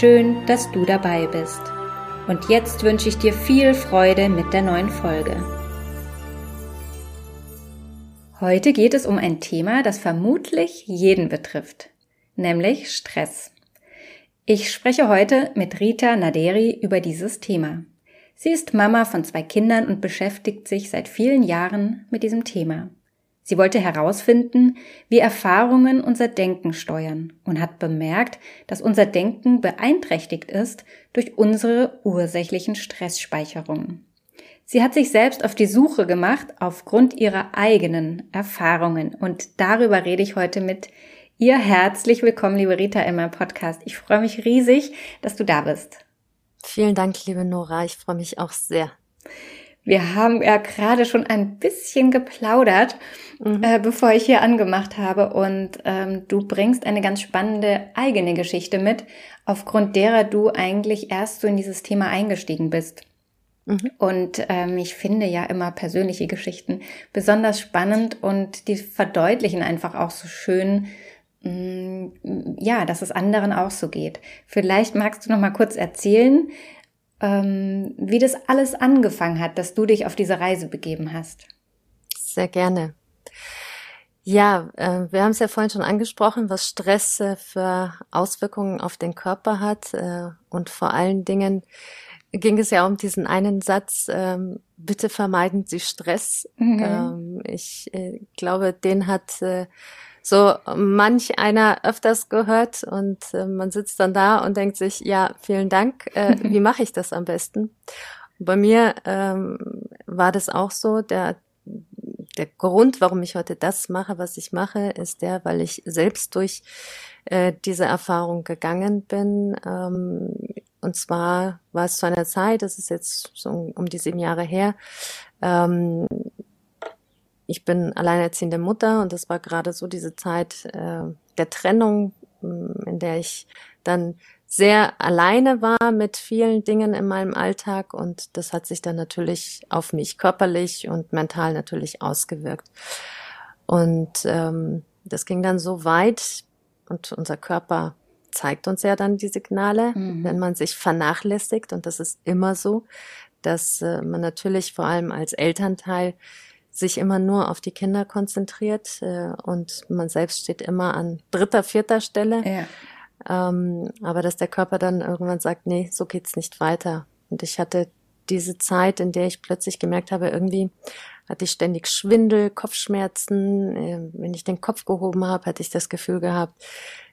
Schön, dass du dabei bist. Und jetzt wünsche ich dir viel Freude mit der neuen Folge. Heute geht es um ein Thema, das vermutlich jeden betrifft, nämlich Stress. Ich spreche heute mit Rita Naderi über dieses Thema. Sie ist Mama von zwei Kindern und beschäftigt sich seit vielen Jahren mit diesem Thema. Sie wollte herausfinden, wie Erfahrungen unser Denken steuern und hat bemerkt, dass unser Denken beeinträchtigt ist durch unsere ursächlichen Stressspeicherungen. Sie hat sich selbst auf die Suche gemacht aufgrund ihrer eigenen Erfahrungen und darüber rede ich heute mit ihr. Herzlich willkommen, liebe Rita, in meinem Podcast. Ich freue mich riesig, dass du da bist. Vielen Dank, liebe Nora. Ich freue mich auch sehr. Wir haben ja gerade schon ein bisschen geplaudert, mhm. äh, bevor ich hier angemacht habe. Und ähm, du bringst eine ganz spannende eigene Geschichte mit, aufgrund derer du eigentlich erst so in dieses Thema eingestiegen bist. Mhm. Und ähm, ich finde ja immer persönliche Geschichten besonders spannend und die verdeutlichen einfach auch so schön, mh, mm, ja, dass es anderen auch so geht. Vielleicht magst du noch mal kurz erzählen, ähm, wie das alles angefangen hat, dass du dich auf diese Reise begeben hast. Sehr gerne. Ja, äh, wir haben es ja vorhin schon angesprochen, was Stress äh, für Auswirkungen auf den Körper hat. Äh, und vor allen Dingen ging es ja um diesen einen Satz, ähm, bitte vermeiden Sie Stress. Mhm. Ähm, ich äh, glaube, den hat äh, so manch einer öfters gehört und äh, man sitzt dann da und denkt sich, ja, vielen Dank, äh, wie mache ich das am besten? bei mir ähm, war das auch so, der, der Grund, warum ich heute das mache, was ich mache, ist der, weil ich selbst durch äh, diese Erfahrung gegangen bin. Ähm, und zwar war es zu einer Zeit, das ist jetzt so um die sieben Jahre her, ähm, ich bin alleinerziehende Mutter und das war gerade so diese Zeit äh, der Trennung, mm, in der ich dann sehr alleine war mit vielen Dingen in meinem Alltag und das hat sich dann natürlich auf mich körperlich und mental natürlich ausgewirkt. Und ähm, das ging dann so weit und unser Körper zeigt uns ja dann die Signale, mhm. wenn man sich vernachlässigt und das ist immer so, dass äh, man natürlich vor allem als Elternteil sich immer nur auf die Kinder konzentriert äh, und man selbst steht immer an dritter, vierter Stelle. Ja. Ähm, aber dass der Körper dann irgendwann sagt, nee, so geht's nicht weiter. Und ich hatte diese Zeit, in der ich plötzlich gemerkt habe, irgendwie hatte ich ständig Schwindel, Kopfschmerzen. Äh, wenn ich den Kopf gehoben habe, hatte ich das Gefühl gehabt,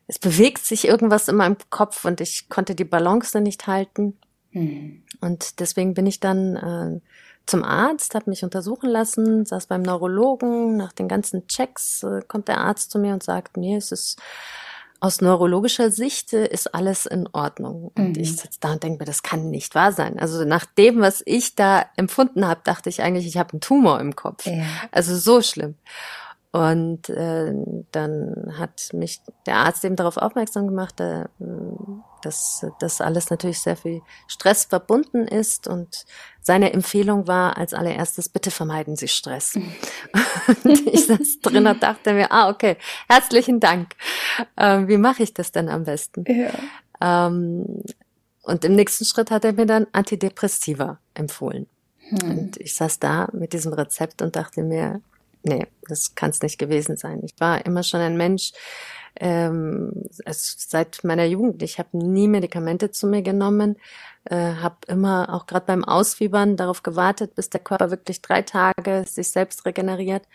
es bewegt sich irgendwas in meinem Kopf und ich konnte die Balance nicht halten. Mhm. Und deswegen bin ich dann äh, zum Arzt, habe mich untersuchen lassen, saß beim Neurologen. Nach den ganzen Checks äh, kommt der Arzt zu mir und sagt, mir es ist aus neurologischer Sicht äh, ist alles in Ordnung. Und mhm. ich sitze da und denke mir, das kann nicht wahr sein. Also nach dem, was ich da empfunden habe, dachte ich eigentlich, ich habe einen Tumor im Kopf. Ja. Also so schlimm. Und äh, dann hat mich der Arzt eben darauf aufmerksam gemacht, äh, dass das alles natürlich sehr viel Stress verbunden ist. Und seine Empfehlung war als allererstes, bitte vermeiden Sie Stress. und ich saß drin und dachte mir, ah, okay, herzlichen Dank. Äh, wie mache ich das denn am besten? Ja. Ähm, und im nächsten Schritt hat er mir dann Antidepressiva empfohlen. Hm. Und ich saß da mit diesem Rezept und dachte mir, nee, das kann es nicht gewesen sein. Ich war immer schon ein Mensch, ähm, also seit meiner Jugend. Ich habe nie Medikamente zu mir genommen, äh, habe immer auch gerade beim Ausfiebern darauf gewartet, bis der Körper wirklich drei Tage sich selbst regeneriert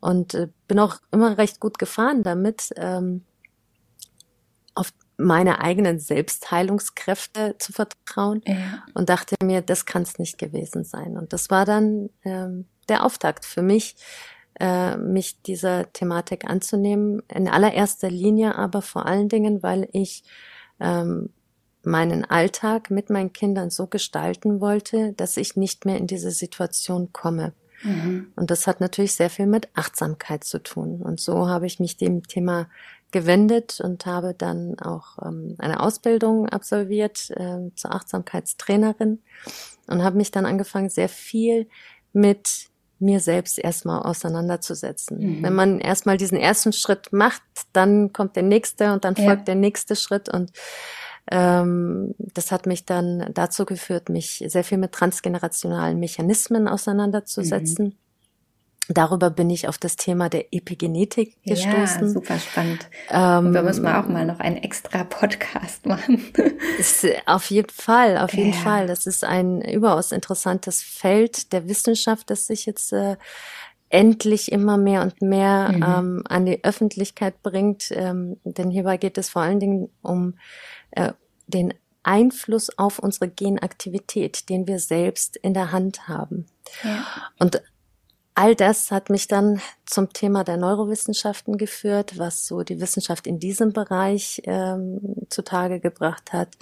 und äh, bin auch immer recht gut gefahren damit, ähm, auf meine eigenen Selbstheilungskräfte zu vertrauen ja. und dachte mir, das kann es nicht gewesen sein. Und das war dann ähm, der Auftakt für mich, äh, mich dieser Thematik anzunehmen. In allererster Linie aber vor allen Dingen, weil ich ähm, meinen Alltag mit meinen Kindern so gestalten wollte, dass ich nicht mehr in diese Situation komme. Mhm. Und das hat natürlich sehr viel mit Achtsamkeit zu tun. Und so habe ich mich dem Thema gewendet und habe dann auch ähm, eine Ausbildung absolviert äh, zur Achtsamkeitstrainerin und habe mich dann angefangen, sehr viel mit mir selbst erstmal auseinanderzusetzen. Mhm. Wenn man erstmal diesen ersten Schritt macht, dann kommt der nächste und dann ja. folgt der nächste Schritt und ähm, das hat mich dann dazu geführt, mich sehr viel mit transgenerationalen Mechanismen auseinanderzusetzen. Mhm. Darüber bin ich auf das Thema der Epigenetik gestoßen. Ja, super spannend. Ähm, da müssen wir auch mal noch einen extra Podcast machen. ist, auf jeden Fall, auf jeden ja. Fall. Das ist ein überaus interessantes Feld der Wissenschaft, das sich jetzt äh, endlich immer mehr und mehr mhm. ähm, an die Öffentlichkeit bringt. Ähm, denn hierbei geht es vor allen Dingen um äh, den Einfluss auf unsere Genaktivität, den wir selbst in der Hand haben. Ja. Und all das hat mich dann zum Thema der Neurowissenschaften geführt, was so die Wissenschaft in diesem Bereich ähm, zutage gebracht hat.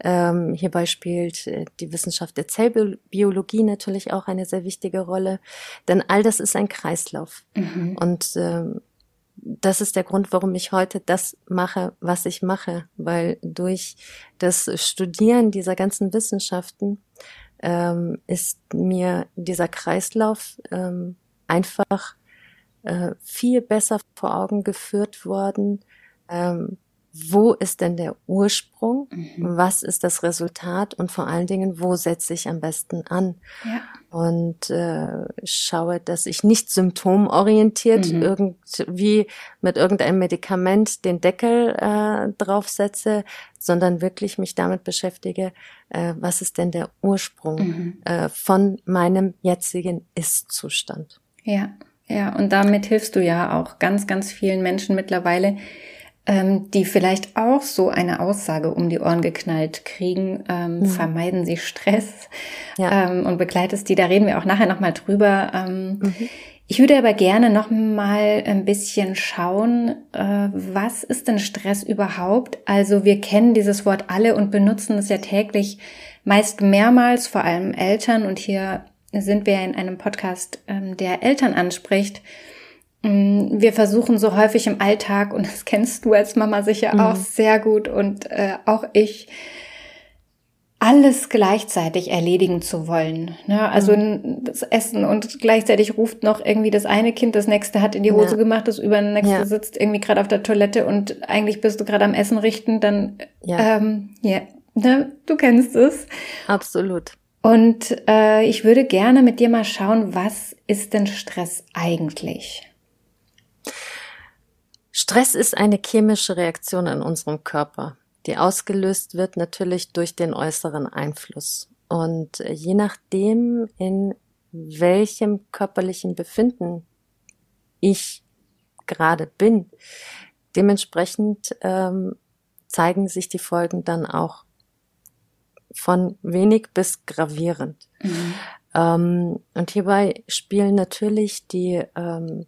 Ähm, hierbei spielt äh, die Wissenschaft der Zellbiologie natürlich auch eine sehr wichtige Rolle, denn all das ist ein Kreislauf. Mhm. Und ähm, das ist der Grund, warum ich heute das mache, was ich mache, weil durch das Studieren dieser ganzen Wissenschaften ähm, ist mir dieser Kreislauf ähm, einfach äh, viel besser vor Augen geführt worden. Ähm, wo ist denn der Ursprung? Mhm. Was ist das Resultat? Und vor allen Dingen, wo setze ich am besten an? Ja. Und äh, schaue, dass ich nicht symptomorientiert mhm. irgendwie mit irgendeinem Medikament den Deckel äh, draufsetze, sondern wirklich mich damit beschäftige, äh, was ist denn der Ursprung mhm. äh, von meinem jetzigen Ist-Zustand? Ja, ja, und damit hilfst du ja auch ganz, ganz vielen Menschen mittlerweile, ähm, die vielleicht auch so eine Aussage um die Ohren geknallt kriegen, ähm, mhm. vermeiden sie Stress ja. ähm, und begleitest die. Da reden wir auch nachher nochmal drüber. Ähm, mhm. Ich würde aber gerne noch mal ein bisschen schauen, äh, was ist denn Stress überhaupt? Also wir kennen dieses Wort alle und benutzen es ja täglich meist mehrmals, vor allem Eltern. Und hier sind wir in einem Podcast, ähm, der Eltern anspricht. Mm, wir versuchen so häufig im Alltag, und das kennst du als Mama sicher mhm. auch sehr gut und äh, auch ich, alles gleichzeitig erledigen zu wollen. Ne? Also mhm. das Essen und gleichzeitig ruft noch irgendwie das eine Kind, das nächste hat in die Hose ja. gemacht, das übernächste ja. sitzt irgendwie gerade auf der Toilette und eigentlich bist du gerade am Essen richten, dann ja, ähm, ja ne? du kennst es. Absolut. Und äh, ich würde gerne mit dir mal schauen, was ist denn Stress eigentlich? Stress ist eine chemische Reaktion in unserem Körper, die ausgelöst wird natürlich durch den äußeren Einfluss. Und je nachdem, in welchem körperlichen Befinden ich gerade bin, dementsprechend ähm, zeigen sich die Folgen dann auch von wenig bis gravierend. Mhm. Ähm, und hierbei spielen natürlich die ähm,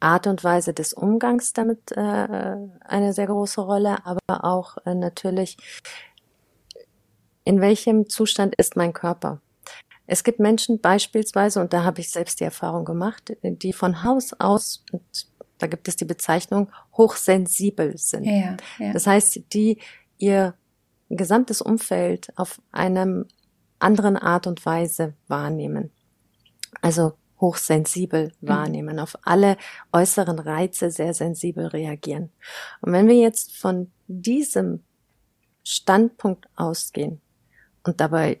Art und Weise des Umgangs damit äh, eine sehr große Rolle, aber auch äh, natürlich, in welchem Zustand ist mein Körper. Es gibt Menschen beispielsweise, und da habe ich selbst die Erfahrung gemacht, die von Haus aus, da gibt es die Bezeichnung, hochsensibel sind. Ja, ja. Das heißt, die ihr gesamtes Umfeld auf einem anderen Art und Weise wahrnehmen. Also hochsensibel mhm. wahrnehmen, auf alle äußeren Reize sehr sensibel reagieren. Und wenn wir jetzt von diesem Standpunkt ausgehen und dabei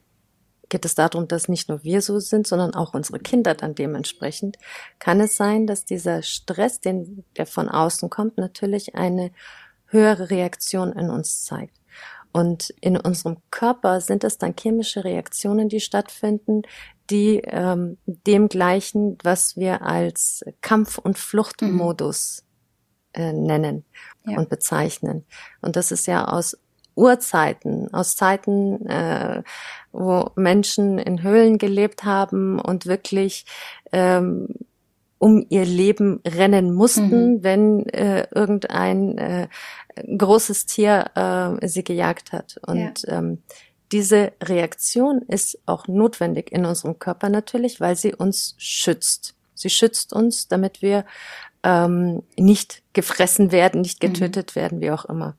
geht es darum, dass nicht nur wir so sind, sondern auch unsere Kinder dann dementsprechend, kann es sein, dass dieser Stress, den, der von außen kommt, natürlich eine höhere Reaktion in uns zeigt. Und in unserem Körper sind es dann chemische Reaktionen, die stattfinden, die ähm, dem gleichen, was wir als Kampf- und Fluchtmodus mhm. äh, nennen ja. und bezeichnen. Und das ist ja aus Urzeiten, aus Zeiten, äh, wo Menschen in Höhlen gelebt haben und wirklich ähm, um ihr Leben rennen mussten, mhm. wenn äh, irgendein äh, großes Tier äh, sie gejagt hat. Und ja. ähm, diese Reaktion ist auch notwendig in unserem Körper natürlich, weil sie uns schützt. Sie schützt uns, damit wir ähm, nicht gefressen werden, nicht mhm. getötet mhm. werden, wie auch immer.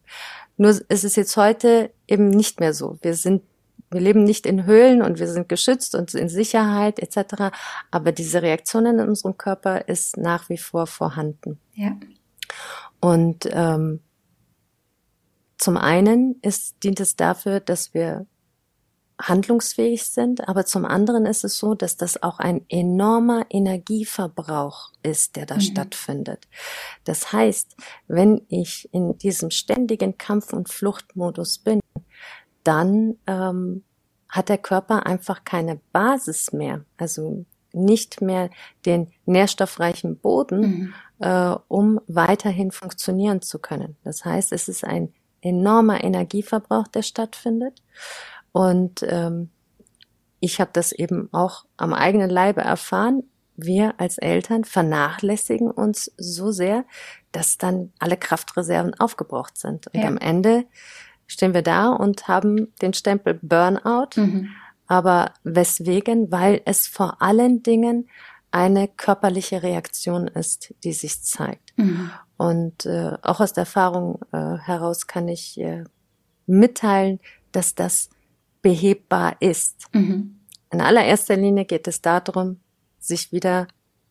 Nur ist es jetzt heute eben nicht mehr so. Wir sind wir leben nicht in Höhlen und wir sind geschützt und in Sicherheit etc. Aber diese Reaktion in unserem Körper ist nach wie vor vorhanden. Ja. Und ähm, zum einen ist, dient es dafür, dass wir handlungsfähig sind, aber zum anderen ist es so, dass das auch ein enormer Energieverbrauch ist, der da mhm. stattfindet. Das heißt, wenn ich in diesem ständigen Kampf- und Fluchtmodus bin, dann ähm, hat der Körper einfach keine Basis mehr, also nicht mehr den nährstoffreichen Boden, mhm. äh, um weiterhin funktionieren zu können. Das heißt, es ist ein enormer Energieverbrauch, der stattfindet. Und ähm, ich habe das eben auch am eigenen Leibe erfahren. Wir als Eltern vernachlässigen uns so sehr, dass dann alle Kraftreserven aufgebraucht sind. Und ja. am Ende stehen wir da und haben den Stempel Burnout. Mhm. Aber weswegen? Weil es vor allen Dingen eine körperliche Reaktion ist, die sich zeigt. Mhm. Und äh, auch aus der Erfahrung äh, heraus kann ich äh, mitteilen, dass das behebbar ist. Mhm. In allererster Linie geht es darum, sich wieder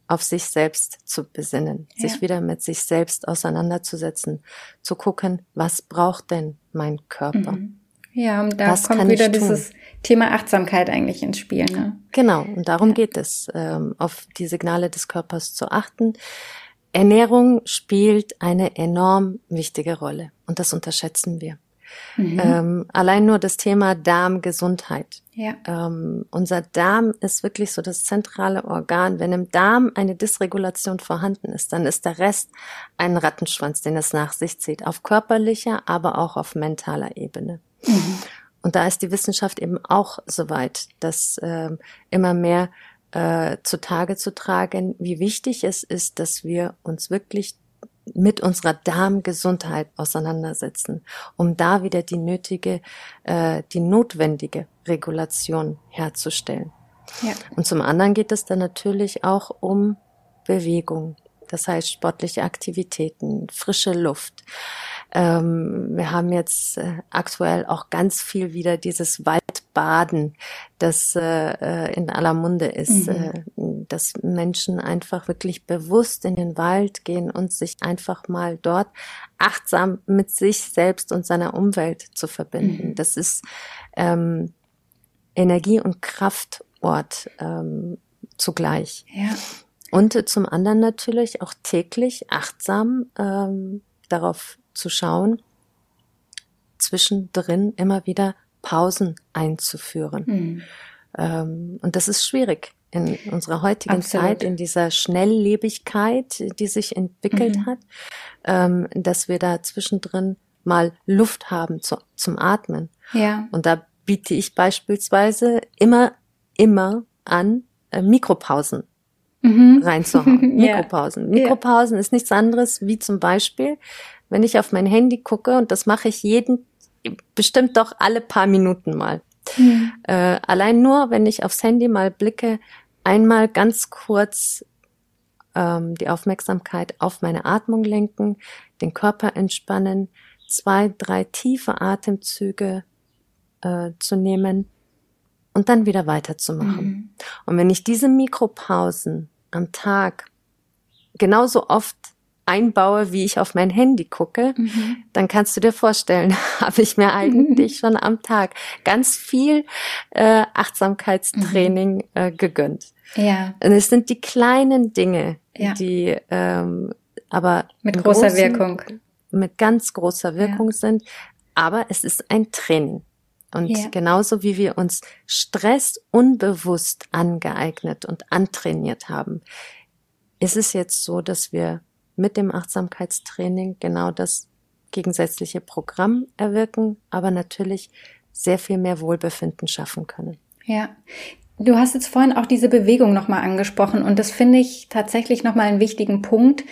auf sich selbst zu besinnen, ja. sich wieder mit sich selbst auseinanderzusetzen, zu gucken, was braucht denn mein Körper? Mhm. Ja, und da was kommt wieder dieses Thema Achtsamkeit eigentlich ins Spiel. Ne? Genau, und darum ja. geht es, ähm, auf die Signale des Körpers zu achten. Ernährung spielt eine enorm wichtige Rolle und das unterschätzen wir. Mhm. Ähm, allein nur das Thema Darmgesundheit. Ja. Ähm, unser Darm ist wirklich so das zentrale Organ. Wenn im Darm eine Dysregulation vorhanden ist, dann ist der Rest ein Rattenschwanz, den es nach sich zieht, auf körperlicher, aber auch auf mentaler Ebene. Mhm. Und da ist die Wissenschaft eben auch so weit, dass äh, immer mehr äh, zutage zu tragen, wie wichtig es ist, dass wir uns wirklich mit unserer Darmgesundheit auseinandersetzen, um da wieder die nötige, äh, die notwendige Regulation herzustellen. Ja. Und zum anderen geht es dann natürlich auch um Bewegung, das heißt sportliche Aktivitäten, frische Luft. Ähm, wir haben jetzt äh, aktuell auch ganz viel wieder dieses Waldbaden, das äh, äh in aller Munde ist, mhm. äh, dass Menschen einfach wirklich bewusst in den Wald gehen und sich einfach mal dort achtsam mit sich selbst und seiner Umwelt zu verbinden. Mhm. Das ist ähm, Energie- und Kraftort ähm, zugleich. Ja. Und zum anderen natürlich auch täglich achtsam ähm, darauf zu schauen, zwischendrin immer wieder Pausen einzuführen. Mhm. Ähm, und das ist schwierig in unserer heutigen Absolut. Zeit, in dieser Schnelllebigkeit, die sich entwickelt mhm. hat, ähm, dass wir da zwischendrin mal Luft haben zu, zum Atmen. Ja. Und da biete ich beispielsweise immer, immer an, äh, Mikropausen mhm. reinzuhauen. Mikropausen. Ja. Mikropausen ist nichts anderes wie zum Beispiel, wenn ich auf mein Handy gucke, und das mache ich jeden, bestimmt doch alle paar Minuten mal. Mhm. Äh, allein nur, wenn ich aufs Handy mal blicke, einmal ganz kurz ähm, die Aufmerksamkeit auf meine Atmung lenken, den Körper entspannen, zwei, drei tiefe Atemzüge äh, zu nehmen und dann wieder weiterzumachen. Mhm. Und wenn ich diese Mikropausen am Tag genauso oft einbaue, wie ich auf mein Handy gucke, mhm. dann kannst du dir vorstellen, habe ich mir eigentlich schon am Tag ganz viel äh, Achtsamkeitstraining mhm. äh, gegönnt. Ja. Und es sind die kleinen Dinge, ja. die ähm, aber mit großer großen, Wirkung, mit ganz großer Wirkung ja. sind. Aber es ist ein Training. Und ja. genauso wie wir uns Stress unbewusst angeeignet und antrainiert haben, ist es jetzt so, dass wir mit dem Achtsamkeitstraining genau das gegensätzliche Programm erwirken, aber natürlich sehr viel mehr Wohlbefinden schaffen können. Ja, Du hast jetzt vorhin auch diese Bewegung nochmal angesprochen und das finde ich tatsächlich nochmal einen wichtigen Punkt,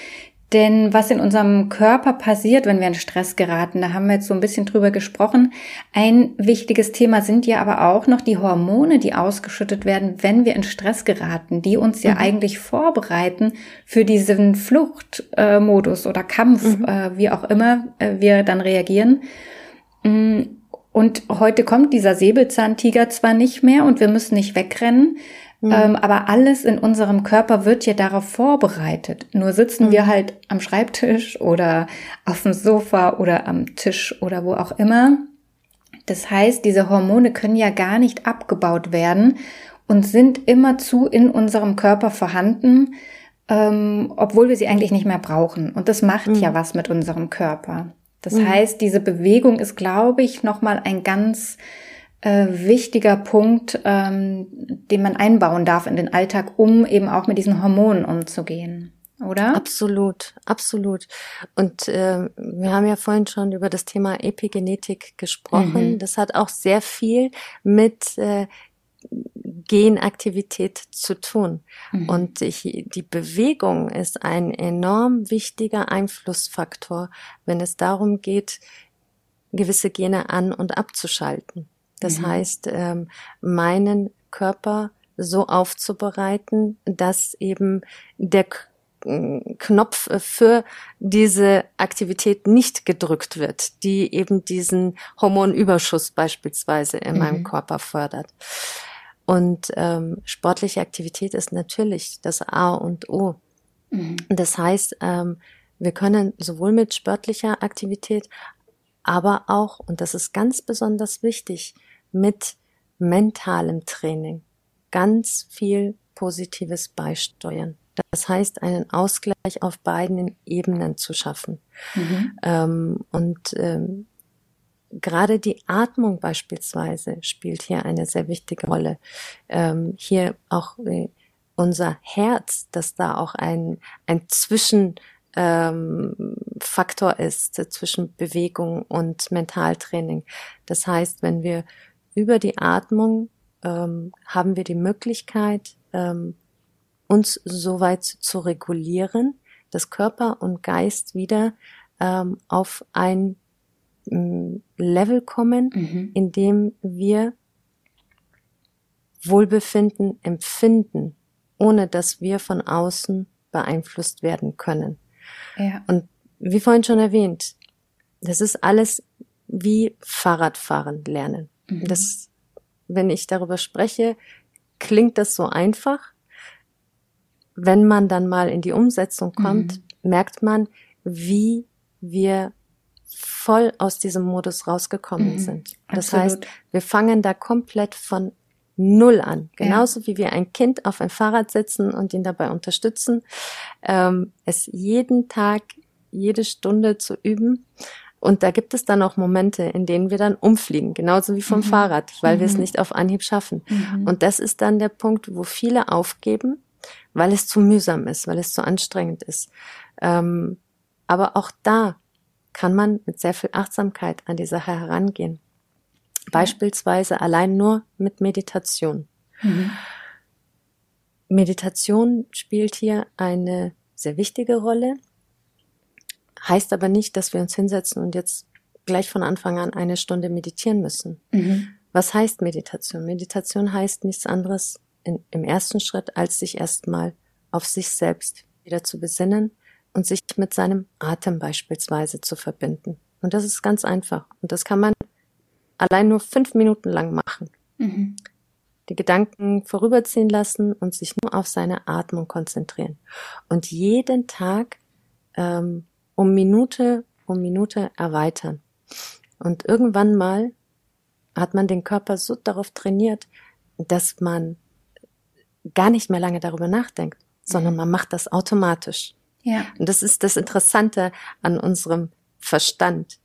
denn was in unserem Körper passiert, wenn wir in Stress geraten, da haben wir jetzt so ein bisschen drüber gesprochen. Ein wichtiges Thema sind ja aber auch noch die Hormone, die ausgeschüttet werden, wenn wir in Stress geraten, die uns ja mhm. eigentlich vorbereiten für diesen Fluchtmodus oder Kampf, mhm. äh, wie auch immer äh, wir dann reagieren. Und heute kommt dieser Säbelzahntiger zwar nicht mehr und wir müssen nicht wegrennen, Mhm. Ähm, aber alles in unserem Körper wird ja darauf vorbereitet. Nur sitzen mhm. wir halt am Schreibtisch oder auf dem Sofa oder am Tisch oder wo auch immer. Das heißt, diese Hormone können ja gar nicht abgebaut werden und sind immerzu in unserem Körper vorhanden, ähm, obwohl wir sie eigentlich nicht mehr brauchen. Und das macht mhm. ja was mit unserem Körper. Das mhm. heißt, diese Bewegung ist, glaube ich, nochmal ein ganz äh, wichtiger Punkt, ähm, den man einbauen darf in den Alltag, um eben auch mit diesen Hormonen umzugehen. Oder? Absolut, absolut. Und äh, wir haben ja vorhin schon über das Thema Epigenetik gesprochen. Mhm. Das hat auch sehr viel mit äh, Genaktivität zu tun. Mhm. Und ich, die Bewegung ist ein enorm wichtiger Einflussfaktor, wenn es darum geht, gewisse Gene an- und abzuschalten. Das mhm. heißt, ähm, meinen Körper so aufzubereiten, dass eben der Knopf für diese Aktivität nicht gedrückt wird, die eben diesen Hormonüberschuss beispielsweise in mhm. meinem Körper fördert. Und ähm, sportliche Aktivität ist natürlich das A und O. Mhm. Das heißt, ähm, wir können sowohl mit sportlicher Aktivität, aber auch, und das ist ganz besonders wichtig, mit mentalem Training ganz viel Positives beisteuern. Das heißt, einen Ausgleich auf beiden Ebenen zu schaffen. Mhm. Ähm, und ähm, gerade die Atmung beispielsweise spielt hier eine sehr wichtige Rolle. Ähm, hier auch äh, unser Herz, dass da auch ein, ein Zwischen ähm, Faktor ist äh, zwischen Bewegung und Mentaltraining. Das heißt, wenn wir über die Atmung ähm, haben wir die Möglichkeit, ähm, uns soweit zu regulieren, dass Körper und Geist wieder ähm, auf ein Level kommen, mhm. in dem wir Wohlbefinden empfinden, ohne dass wir von außen beeinflusst werden können. Ja. Und wie vorhin schon erwähnt, das ist alles wie Fahrradfahren lernen. Mhm. Das, wenn ich darüber spreche, klingt das so einfach. Wenn man dann mal in die Umsetzung kommt, mhm. merkt man, wie wir voll aus diesem Modus rausgekommen mhm. sind. Das Absolut. heißt, wir fangen da komplett von Null an. Genauso ja. wie wir ein Kind auf ein Fahrrad setzen und ihn dabei unterstützen, ähm, es jeden Tag, jede Stunde zu üben und da gibt es dann auch Momente, in denen wir dann umfliegen, genauso wie vom mhm. Fahrrad, weil mhm. wir es mhm. nicht auf Anhieb schaffen. Mhm. Und das ist dann der Punkt, wo viele aufgeben, weil es zu mühsam ist, weil es zu anstrengend ist. Ähm, aber auch da kann man mit sehr viel Achtsamkeit an die Sache herangehen. Beispielsweise allein nur mit Meditation. Mhm. Meditation spielt hier eine sehr wichtige Rolle. Heißt aber nicht, dass wir uns hinsetzen und jetzt gleich von Anfang an eine Stunde meditieren müssen. Mhm. Was heißt Meditation? Meditation heißt nichts anderes in, im ersten Schritt, als sich erstmal auf sich selbst wieder zu besinnen und sich mit seinem Atem beispielsweise zu verbinden. Und das ist ganz einfach. Und das kann man allein nur fünf Minuten lang machen. Mhm. Die Gedanken vorüberziehen lassen und sich nur auf seine Atmung konzentrieren. Und jeden Tag ähm, um Minute um Minute erweitern. Und irgendwann mal hat man den Körper so darauf trainiert, dass man gar nicht mehr lange darüber nachdenkt, sondern man macht das automatisch. Ja. Und das ist das Interessante an unserem Verstand.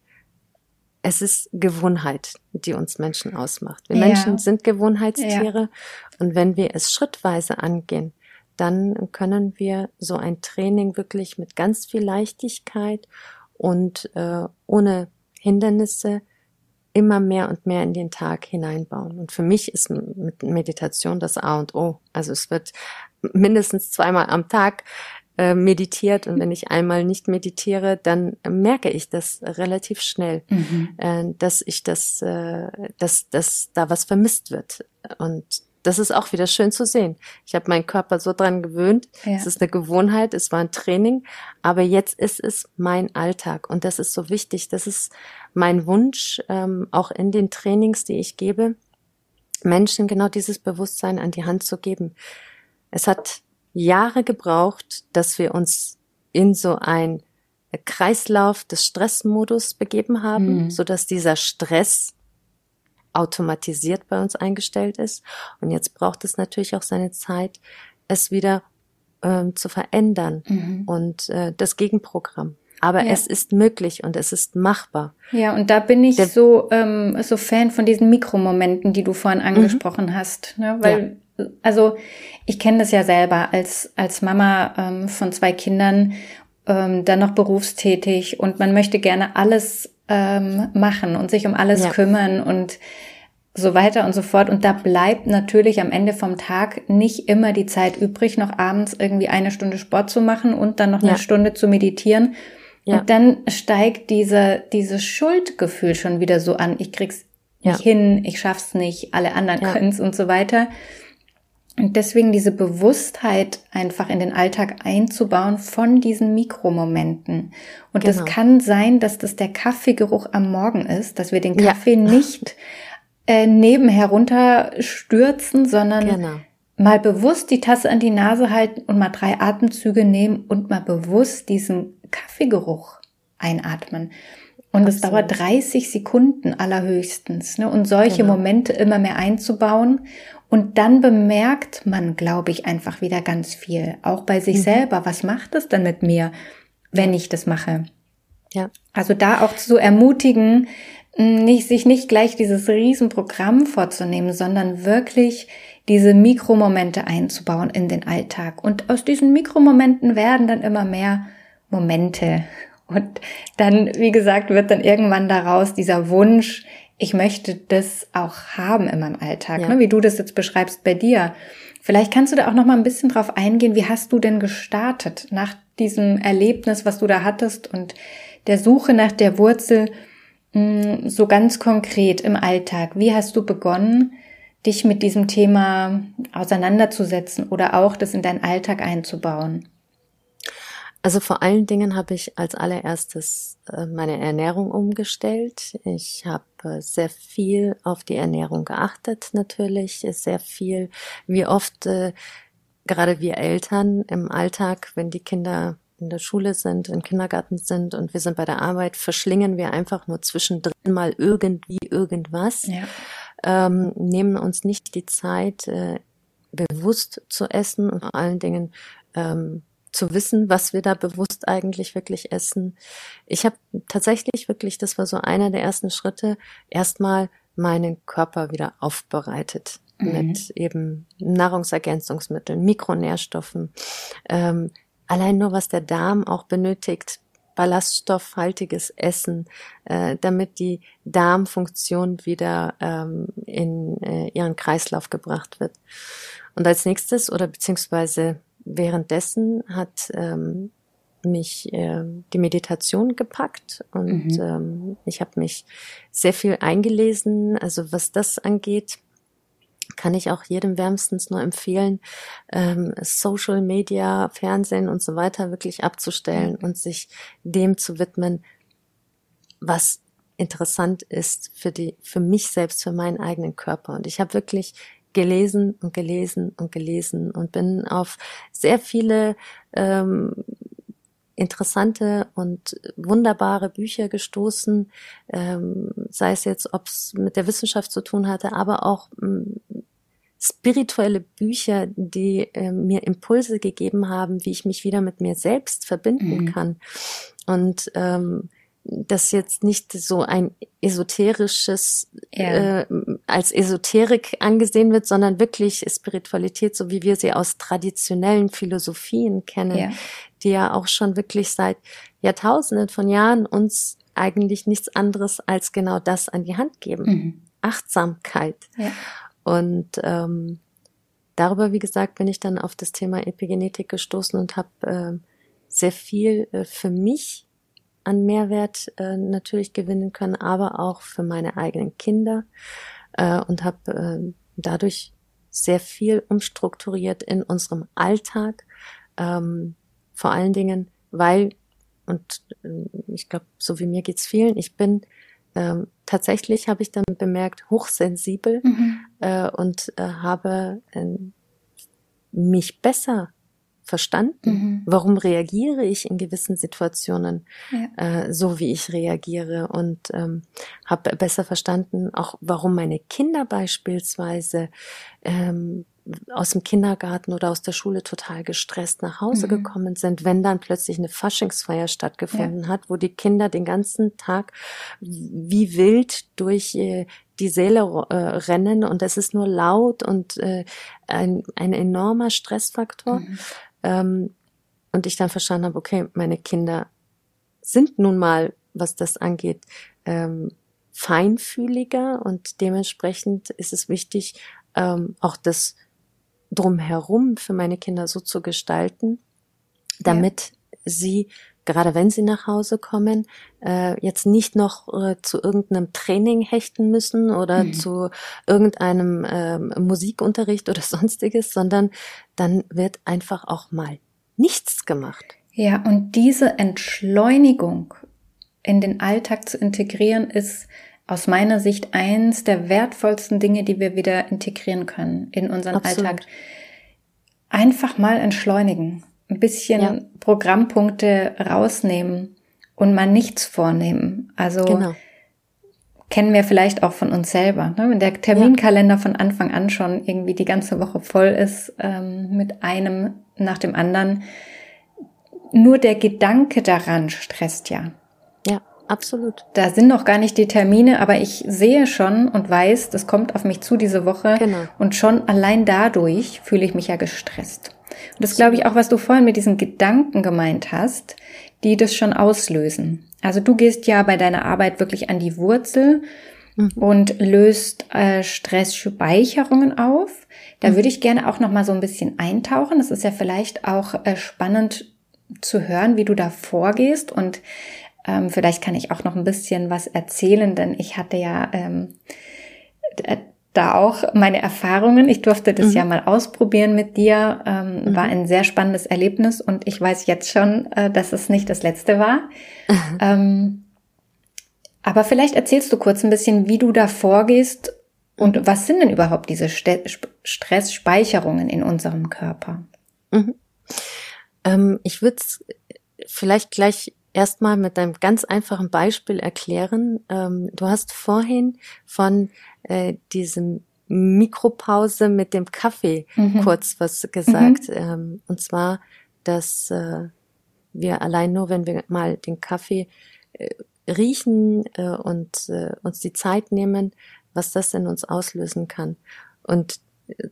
Es ist Gewohnheit, die uns Menschen ausmacht. Wir ja. Menschen sind Gewohnheitstiere ja. und wenn wir es schrittweise angehen, dann können wir so ein Training wirklich mit ganz viel Leichtigkeit und äh, ohne Hindernisse immer mehr und mehr in den Tag hineinbauen. Und für mich ist Meditation das A und O. Also es wird mindestens zweimal am Tag äh, meditiert und wenn ich einmal nicht meditiere, dann merke ich das relativ schnell, mhm. äh, dass ich das, äh, dass, dass da was vermisst wird. Und das ist auch wieder schön zu sehen. Ich habe meinen Körper so dran gewöhnt. Ja. Es ist eine Gewohnheit, es war ein Training, aber jetzt ist es mein Alltag und das ist so wichtig. Das ist mein Wunsch, ähm, auch in den Trainings, die ich gebe, Menschen genau dieses Bewusstsein an die Hand zu geben. Es hat Jahre gebraucht, dass wir uns in so ein Kreislauf des Stressmodus begeben haben, mhm. so dass dieser Stress automatisiert bei uns eingestellt ist. Und jetzt braucht es natürlich auch seine Zeit, es wieder ähm, zu verändern mhm. und äh, das Gegenprogramm. Aber ja. es ist möglich und es ist machbar. Ja, und da bin ich Der, so ähm, so Fan von diesen Mikromomenten, die du vorhin mhm. angesprochen mhm. hast, ne? weil ja. Also ich kenne das ja selber als als Mama ähm, von zwei Kindern, ähm, dann noch berufstätig und man möchte gerne alles ähm, machen und sich um alles ja. kümmern und so weiter und so fort. Und da bleibt natürlich am Ende vom Tag nicht immer die Zeit übrig, noch abends irgendwie eine Stunde Sport zu machen und dann noch ja. eine Stunde zu meditieren. Ja. Und dann steigt diese, dieses Schuldgefühl schon wieder so an. Ich krieg's nicht hin, ich schaff's nicht, alle anderen können's und so weiter. Und deswegen diese Bewusstheit einfach in den Alltag einzubauen von diesen Mikromomenten. Und genau. das kann sein, dass das der Kaffeegeruch am Morgen ist, dass wir den Kaffee ja. nicht äh, nebenher runterstürzen, sondern genau. mal bewusst die Tasse an die Nase halten und mal drei Atemzüge nehmen und mal bewusst diesen Kaffeegeruch einatmen. Und es dauert 30 Sekunden allerhöchstens. Ne? Und solche genau. Momente immer mehr einzubauen. Und dann bemerkt man, glaube ich, einfach wieder ganz viel. Auch bei sich mhm. selber. Was macht es denn mit mir, wenn ich das mache? Ja. Also da auch zu ermutigen, nicht, sich nicht gleich dieses Riesenprogramm vorzunehmen, sondern wirklich diese Mikromomente einzubauen in den Alltag. Und aus diesen Mikromomenten werden dann immer mehr Momente. Und dann, wie gesagt, wird dann irgendwann daraus dieser Wunsch, ich möchte das auch haben in meinem Alltag, ja. ne? wie du das jetzt beschreibst bei dir. Vielleicht kannst du da auch noch mal ein bisschen drauf eingehen, wie hast du denn gestartet nach diesem Erlebnis, was du da hattest und der Suche nach der Wurzel, hm, so ganz konkret im Alltag. Wie hast du begonnen, dich mit diesem Thema auseinanderzusetzen oder auch das in deinen Alltag einzubauen? Also vor allen Dingen habe ich als allererstes äh, meine Ernährung umgestellt. Ich habe äh, sehr viel auf die Ernährung geachtet, natürlich, sehr viel, wie oft äh, gerade wir Eltern im Alltag, wenn die Kinder in der Schule sind, im Kindergarten sind und wir sind bei der Arbeit, verschlingen wir einfach nur zwischendrin mal irgendwie irgendwas, ja. ähm, nehmen uns nicht die Zeit, äh, bewusst zu essen und vor allen Dingen ähm, zu wissen, was wir da bewusst eigentlich wirklich essen. Ich habe tatsächlich wirklich, das war so einer der ersten Schritte, erstmal meinen Körper wieder aufbereitet mhm. mit eben Nahrungsergänzungsmitteln, Mikronährstoffen, ähm, allein nur was der Darm auch benötigt, ballaststoffhaltiges Essen, äh, damit die Darmfunktion wieder ähm, in äh, ihren Kreislauf gebracht wird. Und als nächstes oder beziehungsweise währenddessen hat ähm, mich äh, die Meditation gepackt und mhm. ähm, ich habe mich sehr viel eingelesen. Also was das angeht, kann ich auch jedem wärmstens nur empfehlen, ähm, Social Media, Fernsehen und so weiter wirklich abzustellen mhm. und sich dem zu widmen, was interessant ist für die, für mich selbst, für meinen eigenen Körper. Und ich habe wirklich gelesen und gelesen und gelesen und bin auf sehr viele ähm, interessante und wunderbare Bücher gestoßen, ähm, sei es jetzt, ob es mit der Wissenschaft zu tun hatte, aber auch ähm, spirituelle Bücher, die äh, mir Impulse gegeben haben, wie ich mich wieder mit mir selbst verbinden mhm. kann. Und ähm, das jetzt nicht so ein esoterisches ja. äh, als Esoterik angesehen wird, sondern wirklich Spiritualität, so wie wir sie aus traditionellen Philosophien kennen, ja. die ja auch schon wirklich seit Jahrtausenden von Jahren uns eigentlich nichts anderes als genau das an die Hand geben. Mhm. Achtsamkeit. Ja. Und ähm, darüber, wie gesagt, bin ich dann auf das Thema Epigenetik gestoßen und habe äh, sehr viel äh, für mich an Mehrwert äh, natürlich gewinnen können, aber auch für meine eigenen Kinder äh, und habe äh, dadurch sehr viel umstrukturiert in unserem Alltag, ähm, vor allen Dingen, weil und äh, ich glaube, so wie mir geht's vielen, ich bin ähm, tatsächlich habe ich dann bemerkt hochsensibel mhm. äh, und äh, habe äh, mich besser verstanden, mhm. warum reagiere ich in gewissen Situationen ja. äh, so, wie ich reagiere und ähm, habe besser verstanden, auch warum meine Kinder beispielsweise ähm, aus dem Kindergarten oder aus der Schule total gestresst nach Hause mhm. gekommen sind, wenn dann plötzlich eine Faschingsfeier stattgefunden ja. hat, wo die Kinder den ganzen Tag wie wild durch äh, die Seele äh, rennen und es ist nur laut und äh, ein, ein enormer Stressfaktor. Mhm. Ähm, und ich dann verstanden habe, okay, meine Kinder sind nun mal, was das angeht, ähm, feinfühliger und dementsprechend ist es wichtig, ähm, auch das drumherum für meine Kinder so zu gestalten, damit ja. sie gerade wenn sie nach Hause kommen, äh, jetzt nicht noch äh, zu irgendeinem Training hechten müssen oder mhm. zu irgendeinem äh, Musikunterricht oder sonstiges, sondern dann wird einfach auch mal nichts gemacht. Ja, und diese Entschleunigung in den Alltag zu integrieren, ist aus meiner Sicht eins der wertvollsten Dinge, die wir wieder integrieren können in unseren Absolut. Alltag. Einfach mal entschleunigen ein bisschen ja. Programmpunkte rausnehmen und mal nichts vornehmen. Also genau. kennen wir vielleicht auch von uns selber. Ne? Wenn der Terminkalender ja. von Anfang an schon irgendwie die ganze Woche voll ist ähm, mit einem nach dem anderen, nur der Gedanke daran stresst ja. Ja, absolut. Da sind noch gar nicht die Termine, aber ich sehe schon und weiß, das kommt auf mich zu diese Woche. Genau. Und schon allein dadurch fühle ich mich ja gestresst. Und das glaube ich auch, was du vorhin mit diesen Gedanken gemeint hast, die das schon auslösen. Also du gehst ja bei deiner Arbeit wirklich an die Wurzel mhm. und löst äh, Stressspeicherungen auf. Da mhm. würde ich gerne auch noch mal so ein bisschen eintauchen. Das ist ja vielleicht auch äh, spannend zu hören, wie du da vorgehst und ähm, vielleicht kann ich auch noch ein bisschen was erzählen, denn ich hatte ja ähm, da auch meine Erfahrungen. Ich durfte das mhm. ja mal ausprobieren mit dir. Ähm, mhm. War ein sehr spannendes Erlebnis und ich weiß jetzt schon, äh, dass es nicht das letzte war. Mhm. Ähm, aber vielleicht erzählst du kurz ein bisschen, wie du da vorgehst und mhm. was sind denn überhaupt diese St Stressspeicherungen in unserem Körper? Mhm. Ähm, ich würde es vielleicht gleich erstmal mit einem ganz einfachen Beispiel erklären. Ähm, du hast vorhin von äh, diesem Mikropause mit dem Kaffee mhm. kurz was gesagt. Mhm. Ähm, und zwar, dass äh, wir allein nur, wenn wir mal den Kaffee äh, riechen äh, und äh, uns die Zeit nehmen, was das in uns auslösen kann. Und